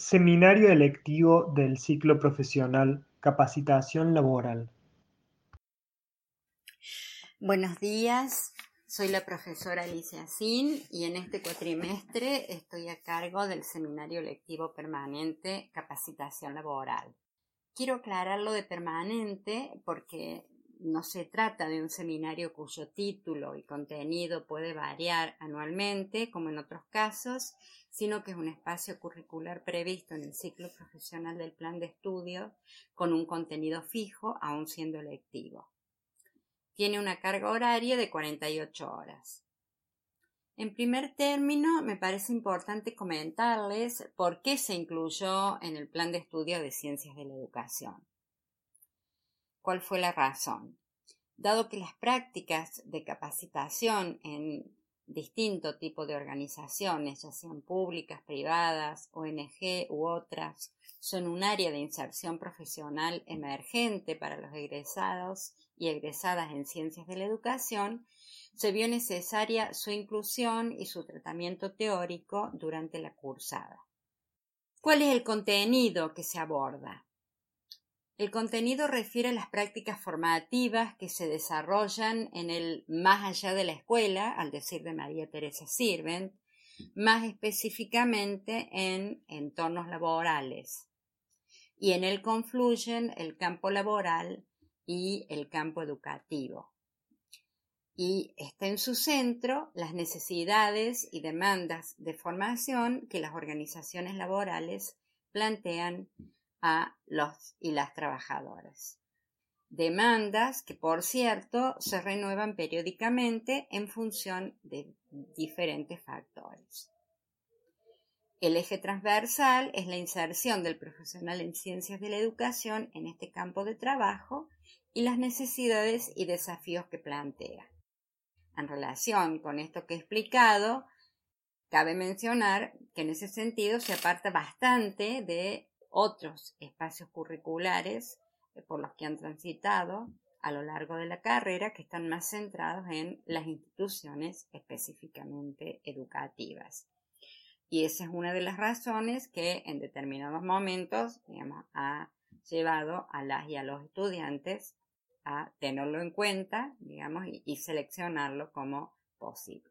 Seminario electivo del ciclo profesional Capacitación Laboral. Buenos días, soy la profesora Alicia Sin y en este cuatrimestre estoy a cargo del Seminario electivo permanente Capacitación Laboral. Quiero aclararlo de permanente porque no se trata de un seminario cuyo título y contenido puede variar anualmente, como en otros casos, sino que es un espacio curricular previsto en el ciclo profesional del plan de estudio con un contenido fijo, aun siendo electivo. Tiene una carga horaria de 48 horas. En primer término, me parece importante comentarles por qué se incluyó en el plan de estudio de ciencias de la educación. ¿Cuál fue la razón? Dado que las prácticas de capacitación en distinto tipo de organizaciones, ya sean públicas, privadas, ONG u otras, son un área de inserción profesional emergente para los egresados y egresadas en ciencias de la educación, se vio necesaria su inclusión y su tratamiento teórico durante la cursada. ¿Cuál es el contenido que se aborda? El contenido refiere a las prácticas formativas que se desarrollan en el más allá de la escuela, al decir de María Teresa Sirvent, más específicamente en entornos laborales. Y en él confluyen el campo laboral y el campo educativo. Y está en su centro las necesidades y demandas de formación que las organizaciones laborales plantean a los y las trabajadoras. Demandas que, por cierto, se renuevan periódicamente en función de diferentes factores. El eje transversal es la inserción del profesional en ciencias de la educación en este campo de trabajo y las necesidades y desafíos que plantea. En relación con esto que he explicado, cabe mencionar que en ese sentido se aparta bastante de otros espacios curriculares eh, por los que han transitado a lo largo de la carrera que están más centrados en las instituciones específicamente educativas. Y esa es una de las razones que en determinados momentos ha llevado a las y a los estudiantes a tenerlo en cuenta digamos, y seleccionarlo como posible.